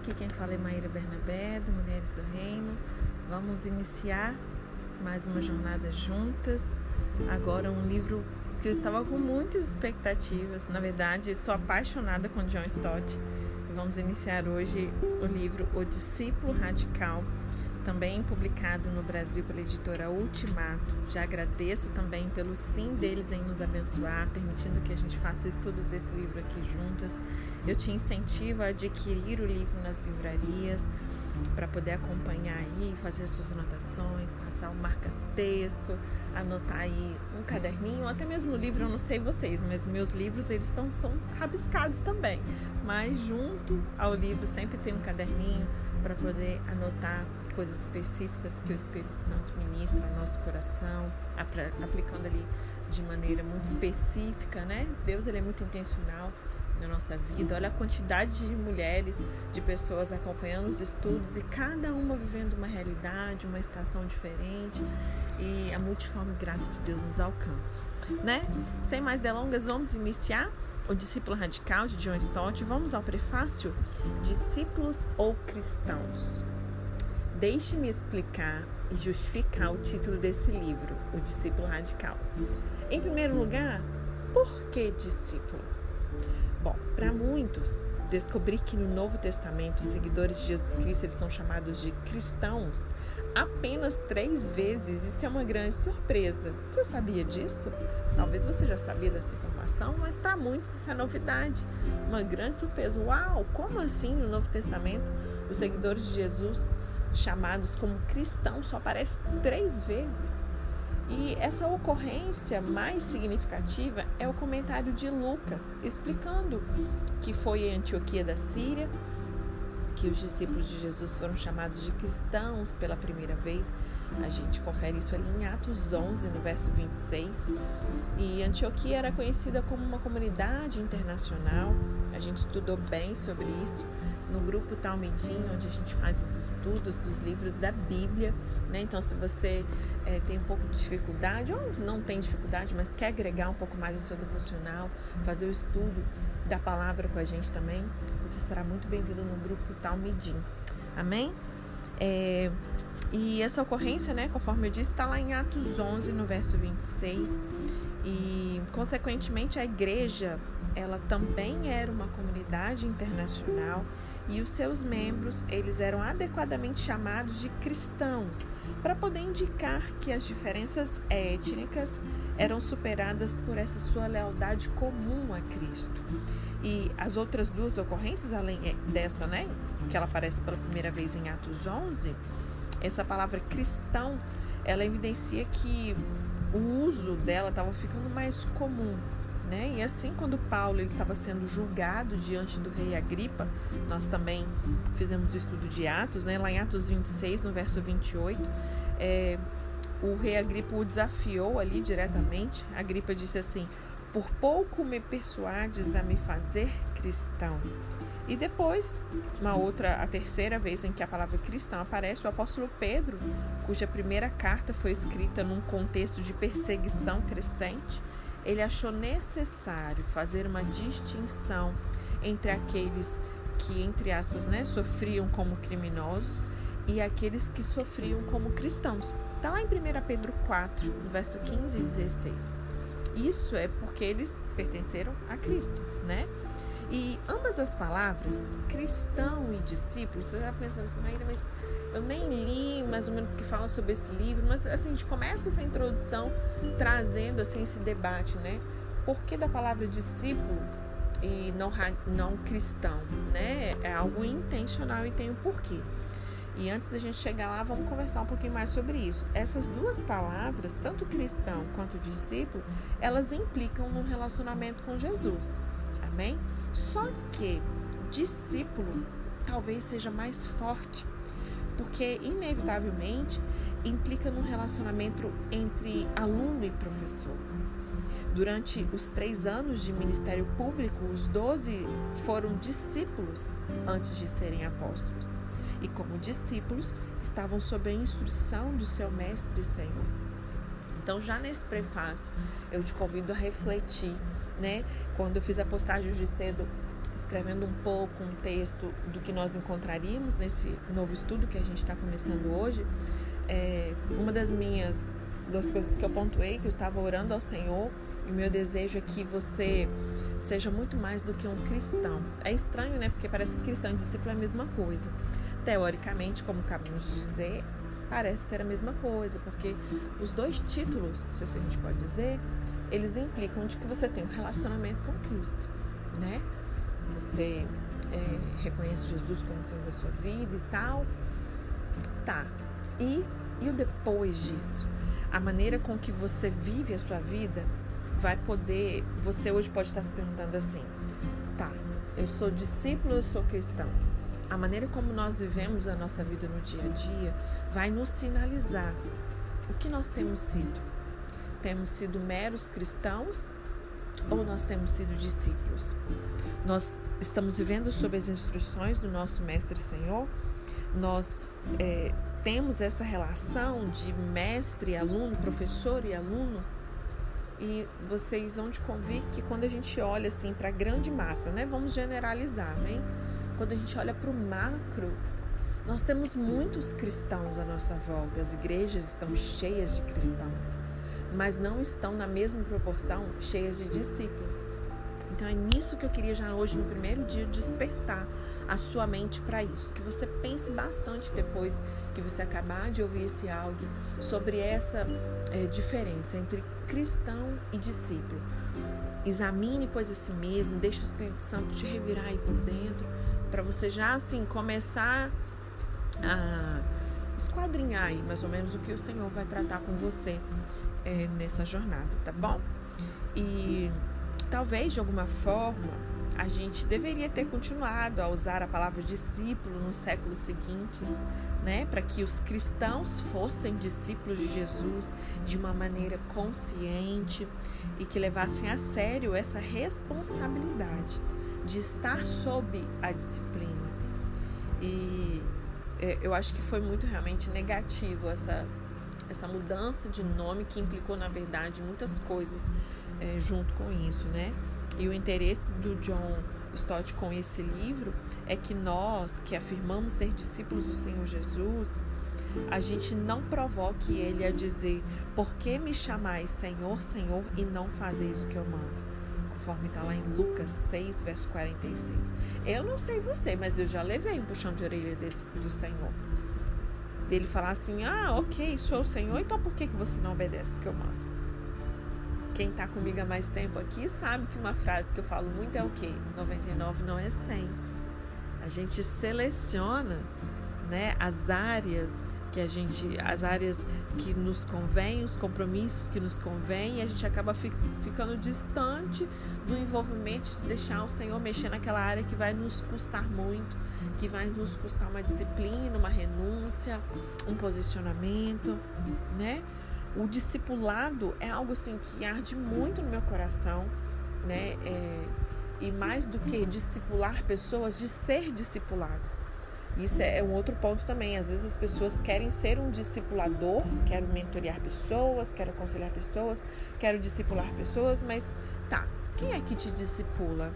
aqui quem fala é Maíra Bernabé, do Mulheres do Reino. Vamos iniciar mais uma jornada juntas. Agora um livro que eu estava com muitas expectativas. Na verdade, sou apaixonada com John Stott. Vamos iniciar hoje o livro O Discípulo Radical também publicado no Brasil pela editora Ultimato. Já agradeço também pelo sim deles em nos abençoar, permitindo que a gente faça estudo desse livro aqui juntas. Eu te incentivo a adquirir o livro nas livrarias para poder acompanhar aí, fazer suas anotações, passar o marca-texto, anotar aí um caderninho, até mesmo o livro, eu não sei vocês, mas meus livros eles estão são rabiscados também. Mas junto ao livro sempre tem um caderninho para poder anotar coisas específicas que o Espírito Santo ministra no nosso coração, aplicando ali de maneira muito específica, né? Deus ele é muito intencional na nossa vida. Olha a quantidade de mulheres, de pessoas acompanhando os estudos e cada uma vivendo uma realidade, uma estação diferente e a multiforme graça de Deus nos alcança, né? Sem mais delongas, vamos iniciar o discípulo radical de John Stott. Vamos ao prefácio: Discípulos ou cristãos? Deixe-me explicar e justificar o título desse livro, O Discípulo Radical. Em primeiro lugar, por que discípulo? Bom, para muitos, descobrir que no Novo Testamento os seguidores de Jesus Cristo eles são chamados de cristãos apenas três vezes, isso é uma grande surpresa. Você sabia disso? Talvez você já sabia dessa informação, mas para muitos isso é novidade. Uma grande surpresa. Uau, como assim no Novo Testamento os seguidores de Jesus chamados como cristãos só aparece três vezes. E essa ocorrência mais significativa é o comentário de Lucas, explicando que foi em Antioquia da Síria que os discípulos de Jesus foram chamados de cristãos pela primeira vez. A gente confere isso ali em Atos 11, no verso 26. E Antioquia era conhecida como uma comunidade internacional. A gente estudou bem sobre isso no grupo Talmidim, onde a gente faz os estudos dos livros da Bíblia. Né? Então, se você é, tem um pouco de dificuldade, ou não tem dificuldade, mas quer agregar um pouco mais no seu devocional, fazer o estudo da palavra com a gente também, você será muito bem-vindo no grupo Talmidim. Amém? É, e essa ocorrência, né, conforme eu disse, está lá em Atos 11, no verso 26. E, consequentemente, a igreja ela também era uma comunidade internacional e os seus membros, eles eram adequadamente chamados de cristãos, para poder indicar que as diferenças étnicas eram superadas por essa sua lealdade comum a Cristo. E as outras duas ocorrências, além dessa, né, que ela aparece pela primeira vez em Atos 11, essa palavra cristão, ela evidencia que o uso dela estava ficando mais comum né? E assim, quando Paulo estava sendo julgado diante do rei Agripa, nós também fizemos o estudo de Atos, né? lá em Atos 26, no verso 28, é, o rei Agripa o desafiou ali diretamente. Agripa disse assim: Por pouco me persuades a me fazer cristão. E depois, uma outra, a terceira vez em que a palavra cristão aparece, o apóstolo Pedro, cuja primeira carta foi escrita num contexto de perseguição crescente, ele achou necessário fazer uma distinção entre aqueles que, entre aspas, né, sofriam como criminosos e aqueles que sofriam como cristãos. Está lá em 1 Pedro 4, no verso 15 e 16. Isso é porque eles pertenceram a Cristo, né? E ambas as palavras, cristão e discípulo, você está pensando assim, mas eu nem li mais ou menos o que fala sobre esse livro, mas assim, a gente começa essa introdução trazendo assim esse debate, né? Por que da palavra discípulo e não, não cristão, né? É algo intencional e tem um porquê. E antes da gente chegar lá, vamos conversar um pouquinho mais sobre isso. Essas duas palavras, tanto cristão quanto discípulo, elas implicam no relacionamento com Jesus. Amém? Só que discípulo talvez seja mais forte porque inevitavelmente implica no relacionamento entre aluno e professor. Durante os três anos de ministério público, os doze foram discípulos antes de serem apóstolos. E como discípulos, estavam sob a instrução do seu mestre e Senhor. Então, já nesse prefácio, eu te convido a refletir, né? Quando eu fiz a postagem de cedo escrevendo um pouco um texto do que nós encontraríamos nesse novo estudo que a gente está começando hoje, é, uma das minhas das coisas que eu pontuei, que eu estava orando ao Senhor, e o meu desejo é que você seja muito mais do que um cristão. É estranho, né? Porque parece que cristão e discípulo é a mesma coisa. Teoricamente, como acabamos de dizer, parece ser a mesma coisa, porque os dois títulos, se a gente pode dizer, eles implicam de que você tem um relacionamento com Cristo, né? Você é, reconhece Jesus como Senhor da sua vida e tal. Tá. E, e o depois disso? A maneira com que você vive a sua vida vai poder. Você hoje pode estar se perguntando assim: tá, eu sou discípulo, eu sou cristão. A maneira como nós vivemos a nossa vida no dia a dia vai nos sinalizar o que nós temos sido. Temos sido meros cristãos ou nós temos sido discípulos? Nós estamos vivendo sob as instruções do nosso Mestre Senhor? Nós é, temos essa relação de mestre, aluno, professor e aluno? E vocês vão de convir que quando a gente olha assim para a grande massa, né? Vamos generalizar, né? Quando a gente olha para o macro, nós temos muitos cristãos à nossa volta, as igrejas estão cheias de cristãos mas não estão na mesma proporção cheias de discípulos. Então é nisso que eu queria já hoje, no primeiro dia, despertar a sua mente para isso. Que você pense bastante depois que você acabar de ouvir esse áudio sobre essa é, diferença entre cristão e discípulo. Examine, pois, a si mesmo, deixe o Espírito Santo te revirar aí por dentro, para você já assim começar a esquadrinhar aí mais ou menos o que o Senhor vai tratar com você é, nessa jornada, tá bom? E talvez de alguma forma a gente deveria ter continuado a usar a palavra discípulo nos séculos seguintes, né, para que os cristãos fossem discípulos de Jesus de uma maneira consciente e que levassem a sério essa responsabilidade de estar sob a disciplina. E é, eu acho que foi muito realmente negativo essa essa mudança de nome que implicou, na verdade, muitas coisas é, junto com isso, né? E o interesse do John Stott com esse livro é que nós, que afirmamos ser discípulos do Senhor Jesus, a gente não provoque ele a dizer: Por que me chamais Senhor, Senhor, e não fazeis o que eu mando? Conforme está lá em Lucas 6, verso 46. Eu não sei você, mas eu já levei um puxão de orelha desse, do Senhor dele falar assim: ah, ok, sou o Senhor, então por que, que você não obedece o que eu mando? Quem está comigo há mais tempo aqui sabe que uma frase que eu falo muito é o quê? 99 não é 100. A gente seleciona né, as áreas que a gente, as áreas que nos convém, os compromissos que nos convém, a gente acaba fi, ficando distante do envolvimento de deixar o Senhor mexer naquela área que vai nos custar muito, que vai nos custar uma disciplina, uma renúncia, um posicionamento, né? O discipulado é algo assim que arde muito no meu coração, né? É, e mais do que discipular pessoas, de ser discipulado. Isso é um outro ponto também. Às vezes as pessoas querem ser um discipulador, quero mentorear pessoas, quero aconselhar pessoas, quero discipular pessoas, mas tá, quem é que te discipula?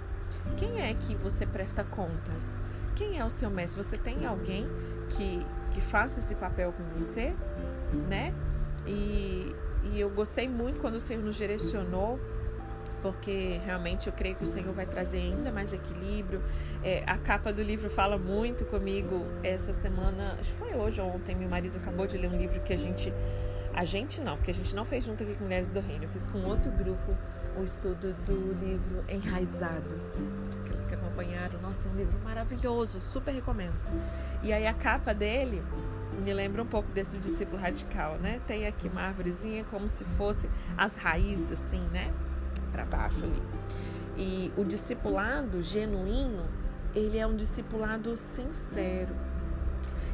Quem é que você presta contas? Quem é o seu mestre? Você tem alguém que, que faça esse papel com você, né? E, e eu gostei muito quando o Senhor nos direcionou porque realmente eu creio que o Senhor vai trazer ainda mais equilíbrio. É, a capa do livro fala muito comigo essa semana, acho que foi hoje ou ontem, meu marido acabou de ler um livro que a gente. A gente não, porque a gente não fez junto aqui com Mulheres do Reino, eu fiz com outro grupo o estudo do livro Enraizados. Aqueles que acompanharam, nossa, é um livro maravilhoso, super recomendo. E aí a capa dele me lembra um pouco desse discípulo radical, né? Tem aqui uma árvorezinha como se fosse as raízes, assim, né? Para baixo ali. E o discipulado genuíno, ele é um discipulado sincero.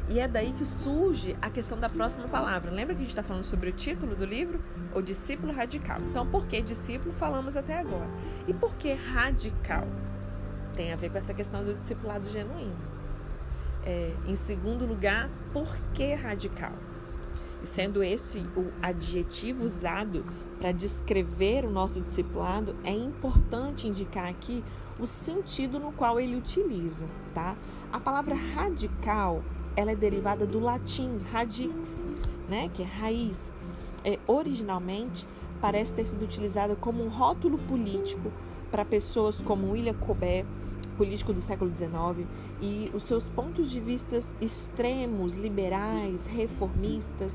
E é daí que surge a questão da próxima palavra. Lembra que a gente está falando sobre o título do livro? O discípulo radical. Então, por que discípulo? Falamos até agora. E por que radical? Tem a ver com essa questão do discipulado genuíno. É, em segundo lugar, por que radical? E sendo esse o adjetivo usado para descrever o nosso discipulado, é importante indicar aqui o sentido no qual ele utiliza, tá? A palavra radical, ela é derivada do latim radix, né, que é raiz. É, originalmente, parece ter sido utilizada como um rótulo político para pessoas como William Colbert, político do século XIX, e os seus pontos de vista extremos, liberais, reformistas.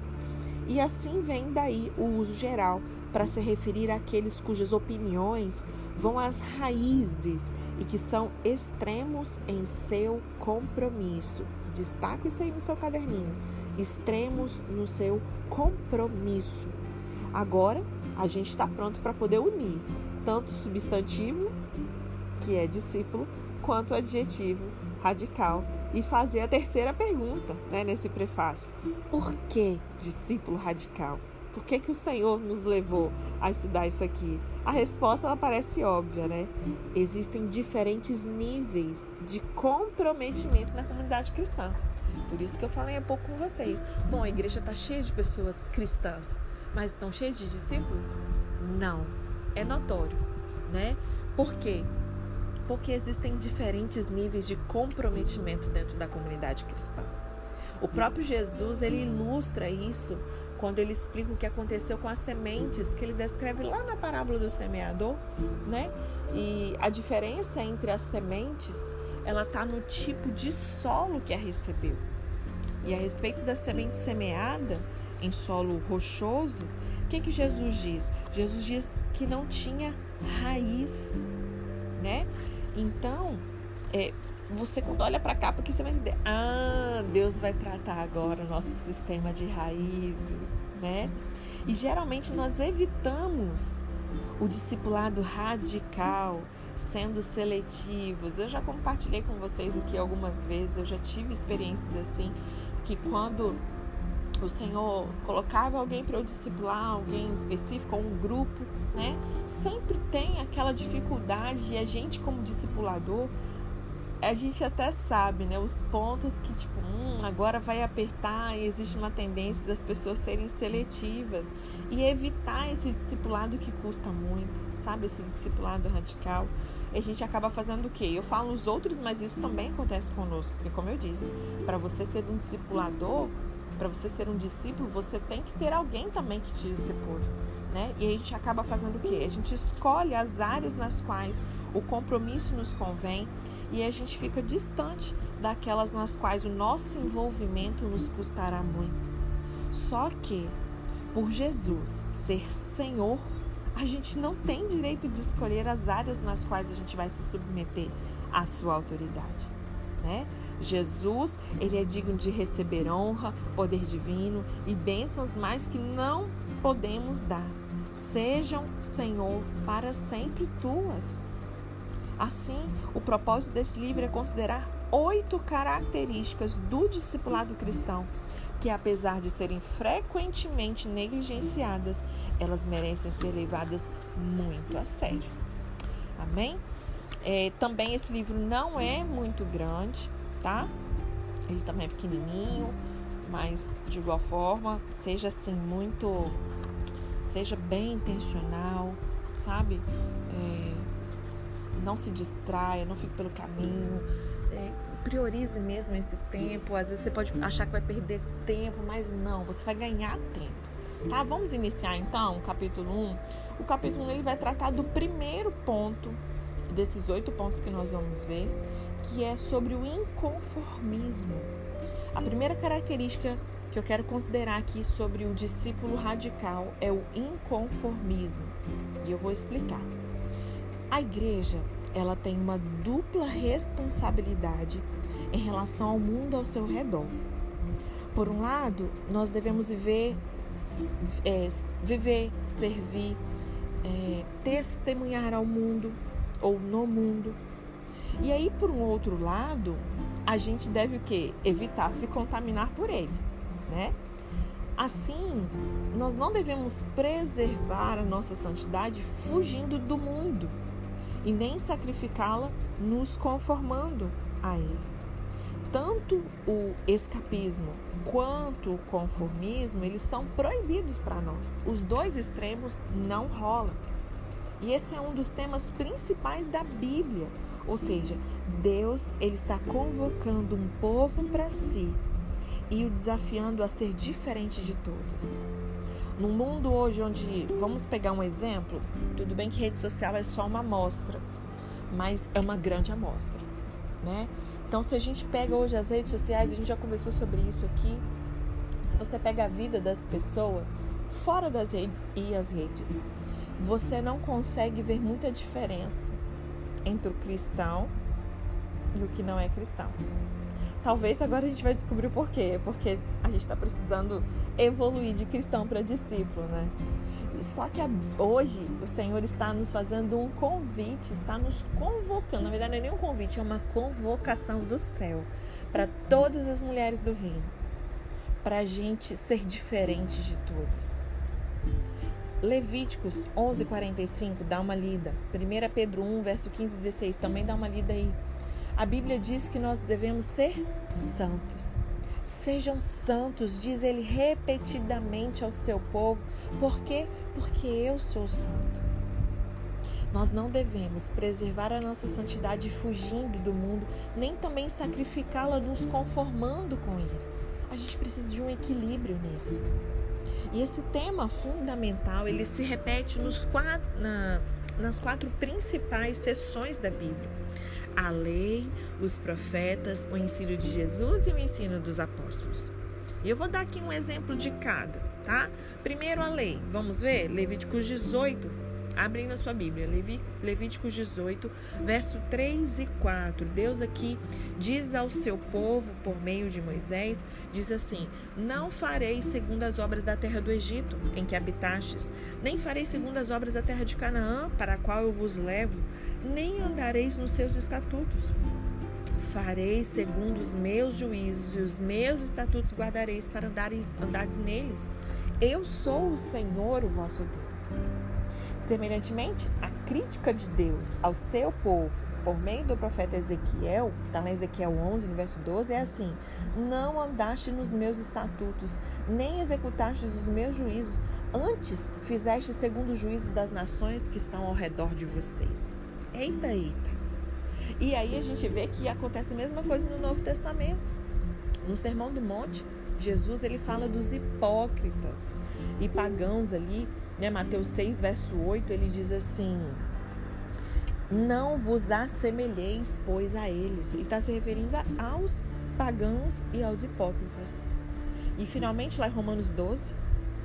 E assim vem daí o uso geral para se referir àqueles cujas opiniões vão às raízes e que são extremos em seu compromisso. Destaco isso aí no seu caderninho. Extremos no seu compromisso. Agora, a gente está pronto para poder unir tanto o substantivo, que é discípulo, quanto o adjetivo radical e fazer a terceira pergunta né, nesse prefácio: por que discípulo radical? Por que, que o Senhor nos levou a estudar isso aqui? A resposta ela parece óbvia, né? Existem diferentes níveis de comprometimento na comunidade cristã. Por isso que eu falei há pouco com vocês. Bom, a igreja está cheia de pessoas cristãs, mas estão cheias de discípulos? Não. É notório, né? Por quê? Porque existem diferentes níveis de comprometimento dentro da comunidade cristã. O próprio Jesus, ele ilustra isso quando ele explica o que aconteceu com as sementes, que ele descreve lá na parábola do semeador, né? E a diferença entre as sementes, ela está no tipo de solo que a recebeu. E a respeito da semente semeada em solo rochoso, o que, que Jesus diz? Jesus diz que não tinha raiz, né? Então, é, você quando olha para cá, porque você vai entender, ah, Deus vai tratar agora o nosso sistema de raízes, né? E geralmente nós evitamos o discipulado radical, sendo seletivos. Eu já compartilhei com vocês aqui algumas vezes, eu já tive experiências assim, que quando o Senhor colocava alguém para eu discipular, alguém específico, um grupo, né? Sempre tem aquela dificuldade e a gente como discipulador, a gente até sabe, né, os pontos que tipo, hum, agora vai apertar e existe uma tendência das pessoas serem seletivas e evitar esse discipulado que custa muito, sabe, esse discipulado radical. E a gente acaba fazendo o quê? Eu falo os outros, mas isso também acontece conosco, porque como eu disse, para você ser um discipulador, para você ser um discípulo, você tem que ter alguém também que te discipule, né? E a gente acaba fazendo o quê? A gente escolhe as áreas nas quais o compromisso nos convém e a gente fica distante daquelas nas quais o nosso envolvimento nos custará muito. Só que, por Jesus ser Senhor, a gente não tem direito de escolher as áreas nas quais a gente vai se submeter à sua autoridade né? Jesus, ele é digno de receber honra, poder divino e bênçãos mais que não podemos dar. Sejam, Senhor, para sempre tuas. Assim, o propósito desse livro é considerar oito características do discipulado cristão que, apesar de serem frequentemente negligenciadas, elas merecem ser levadas muito a sério. Amém? É, também esse livro não é muito grande, tá? Ele também é pequenininho, mas de igual forma, seja assim muito, seja bem intencional, sabe? É, não se distraia, não fique pelo caminho. É, priorize mesmo esse tempo. Às vezes você pode achar que vai perder tempo, mas não, você vai ganhar tempo. Tá? Vamos iniciar então o capítulo 1. O capítulo 1 ele vai tratar do primeiro ponto desses oito pontos que nós vamos ver, que é sobre o inconformismo. A primeira característica que eu quero considerar aqui sobre o discípulo radical é o inconformismo. E eu vou explicar. A igreja, ela tem uma dupla responsabilidade em relação ao mundo ao seu redor. Por um lado, nós devemos viver, é, viver, servir, é, testemunhar ao mundo ou no mundo. E aí, por um outro lado, a gente deve o quê? Evitar se contaminar por ele, né? Assim, nós não devemos preservar a nossa santidade fugindo do mundo e nem sacrificá-la nos conformando a ele. tanto o escapismo quanto o conformismo, eles são proibidos para nós. Os dois extremos não rolam. E esse é um dos temas principais da Bíblia. Ou seja, Deus ele está convocando um povo para si e o desafiando a ser diferente de todos. No mundo hoje onde, vamos pegar um exemplo, tudo bem que rede social é só uma amostra, mas é uma grande amostra, né? Então, se a gente pega hoje as redes sociais, a gente já conversou sobre isso aqui. Se você pega a vida das pessoas fora das redes e as redes, você não consegue ver muita diferença entre o cristão e o que não é cristão. Talvez agora a gente vai descobrir o porquê, porque a gente está precisando evoluir de cristão para discípulo, né? Só que hoje o Senhor está nos fazendo um convite, está nos convocando. Na verdade, não é nem um convite, é uma convocação do céu para todas as mulheres do reino, para a gente ser diferente de todos. Levíticos 11:45, dá uma lida. 1 Pedro 1, verso 15 e 16, também dá uma lida aí. A Bíblia diz que nós devemos ser santos. Sejam santos, diz ele repetidamente ao seu povo. Por quê? Porque eu sou santo. Nós não devemos preservar a nossa santidade fugindo do mundo, nem também sacrificá-la nos conformando com ele. A gente precisa de um equilíbrio nisso. E esse tema fundamental, ele se repete nos quatro, na, nas quatro principais sessões da Bíblia a lei, os profetas, o ensino de Jesus e o ensino dos apóstolos. E eu vou dar aqui um exemplo de cada, tá? Primeiro a lei, vamos ver? Levíticos 18, Abrem na sua Bíblia, Levíticos 18, verso 3 e 4. Deus aqui diz ao seu povo, por meio de Moisés, diz assim: Não farei segundo as obras da terra do Egito, em que habitastes, nem farei segundo as obras da terra de Canaã, para a qual eu vos levo, nem andareis nos seus estatutos. Farei segundo os meus juízos e os meus estatutos guardareis para andares, andares neles. Eu sou o Senhor, o vosso Deus. Semelhantemente, a crítica de Deus ao seu povo por meio do profeta Ezequiel, está na Ezequiel 11, no verso 12, é assim: Não andaste nos meus estatutos, nem executaste os meus juízos, antes fizeste segundo os juízos das nações que estão ao redor de vocês. Eita, eita. E aí a gente vê que acontece a mesma coisa no Novo Testamento. No Sermão do Monte, Jesus ele fala dos hipócritas e pagãos ali, né? Mateus 6, verso 8, ele diz assim: Não vos assemelheis, pois, a eles. Ele está se referindo aos pagãos e aos hipócritas. E finalmente, lá em Romanos 12,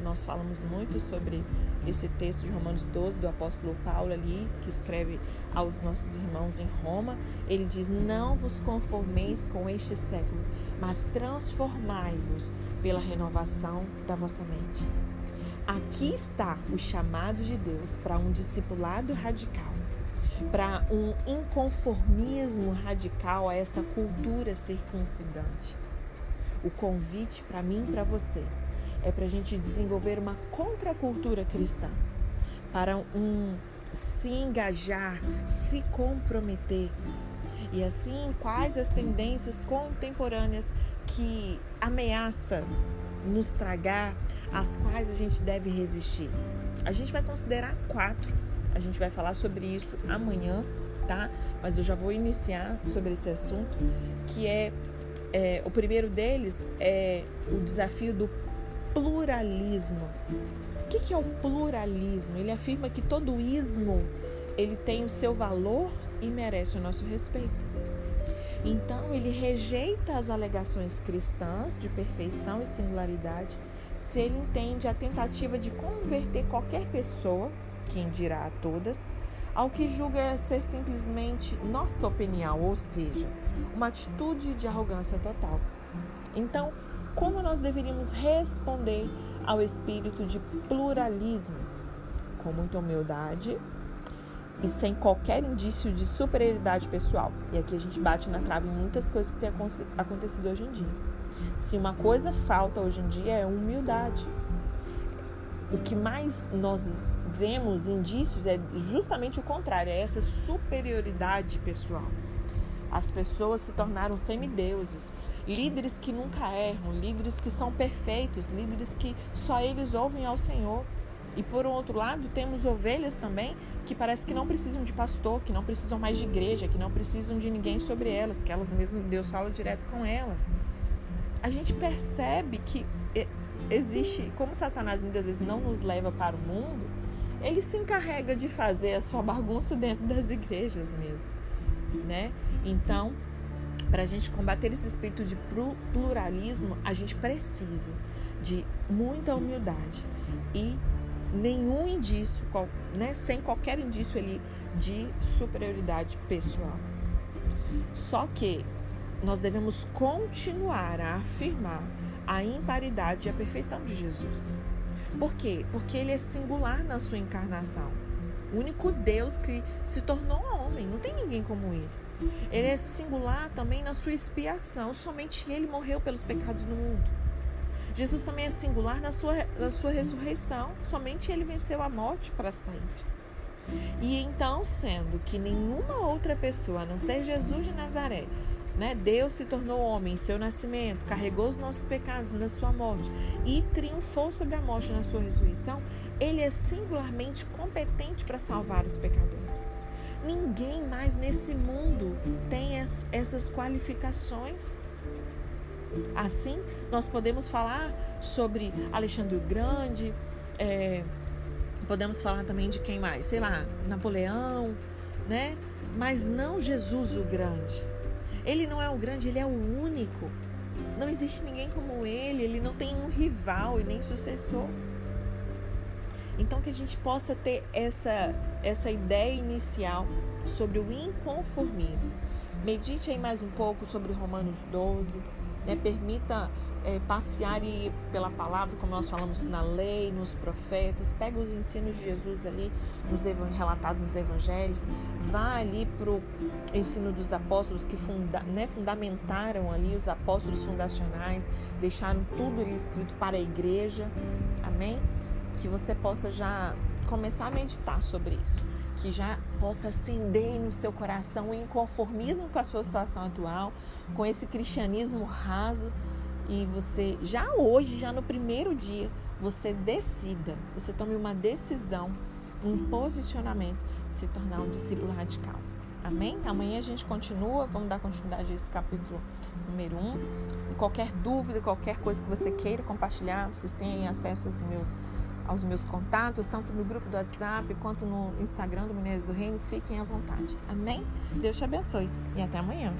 nós falamos muito sobre esse texto de Romanos 12 do apóstolo Paulo ali, que escreve aos nossos irmãos em Roma, ele diz: "Não vos conformeis com este século, mas transformai-vos pela renovação da vossa mente." Aqui está o chamado de Deus para um discipulado radical, para um inconformismo radical a essa cultura circuncidante. O convite para mim e para você é para a gente desenvolver uma contracultura cristã, para um se engajar, se comprometer. E assim, quais as tendências contemporâneas que ameaçam nos tragar, as quais a gente deve resistir? A gente vai considerar quatro. A gente vai falar sobre isso amanhã, tá? Mas eu já vou iniciar sobre esse assunto, que é, é o primeiro deles é o desafio do pluralismo. O que é o pluralismo? Ele afirma que todo ismo ele tem o seu valor e merece o nosso respeito. Então, ele rejeita as alegações cristãs de perfeição e singularidade se ele entende a tentativa de converter qualquer pessoa, quem dirá a todas, ao que julga ser simplesmente nossa opinião, ou seja, uma atitude de arrogância total. Então, como nós deveríamos responder ao espírito de pluralismo? Com muita humildade e sem qualquer indício de superioridade pessoal. E aqui a gente bate na trave em muitas coisas que têm acontecido hoje em dia. Se uma coisa falta hoje em dia é humildade. O que mais nós vemos indícios é justamente o contrário, é essa superioridade pessoal. As pessoas se tornaram semideuses, líderes que nunca erram, líderes que são perfeitos, líderes que só eles ouvem ao Senhor. E por outro lado, temos ovelhas também que parece que não precisam de pastor, que não precisam mais de igreja, que não precisam de ninguém sobre elas, que elas mesmas, Deus fala direto com elas. A gente percebe que existe, como Satanás muitas vezes não nos leva para o mundo, ele se encarrega de fazer a sua bagunça dentro das igrejas mesmo, né? Então, para a gente combater esse espírito de pluralismo, a gente precisa de muita humildade e nenhum indício, né, sem qualquer indício ali de superioridade pessoal. Só que nós devemos continuar a afirmar a imparidade e a perfeição de Jesus. Por quê? Porque ele é singular na sua encarnação. O único Deus que se tornou homem, não tem ninguém como ele. Ele é singular também na sua expiação, somente ele morreu pelos pecados do mundo. Jesus também é singular na sua, na sua ressurreição, somente ele venceu a morte para sempre. E então, sendo que nenhuma outra pessoa, a não ser Jesus de Nazaré, né? Deus se tornou homem em seu nascimento, carregou os nossos pecados na sua morte e triunfou sobre a morte na sua ressurreição. Ele é singularmente competente para salvar os pecadores. Ninguém mais nesse mundo tem essas qualificações. Assim, nós podemos falar sobre Alexandre o Grande, é, podemos falar também de quem mais? Sei lá, Napoleão, né? Mas não Jesus o Grande. Ele não é o grande, ele é o único. Não existe ninguém como ele, ele não tem um rival e nem sucessor. Então que a gente possa ter essa essa ideia inicial sobre o inconformismo. Medite aí mais um pouco sobre Romanos 12, né? permita é, passear e pela palavra, como nós falamos na lei, nos profetas, pega os ensinos de Jesus ali, nos relatados nos evangelhos, vá ali para o ensino dos apóstolos que funda, né, fundamentaram ali os apóstolos fundacionais, deixaram tudo ali escrito para a igreja, amém? Que você possa já começar a meditar sobre isso que já possa acender no seu coração o inconformismo com a sua situação atual, com esse cristianismo raso, e você já hoje, já no primeiro dia, você decida, você tome uma decisão, um posicionamento se tornar um discípulo radical. Amém? Amanhã a gente continua, vamos dar continuidade a esse capítulo número 1. E qualquer dúvida, qualquer coisa que você queira compartilhar, vocês têm acesso aos meus, aos meus contatos, tanto no grupo do WhatsApp quanto no Instagram do Mineiros do Reino. Fiquem à vontade. Amém? Deus te abençoe e até amanhã.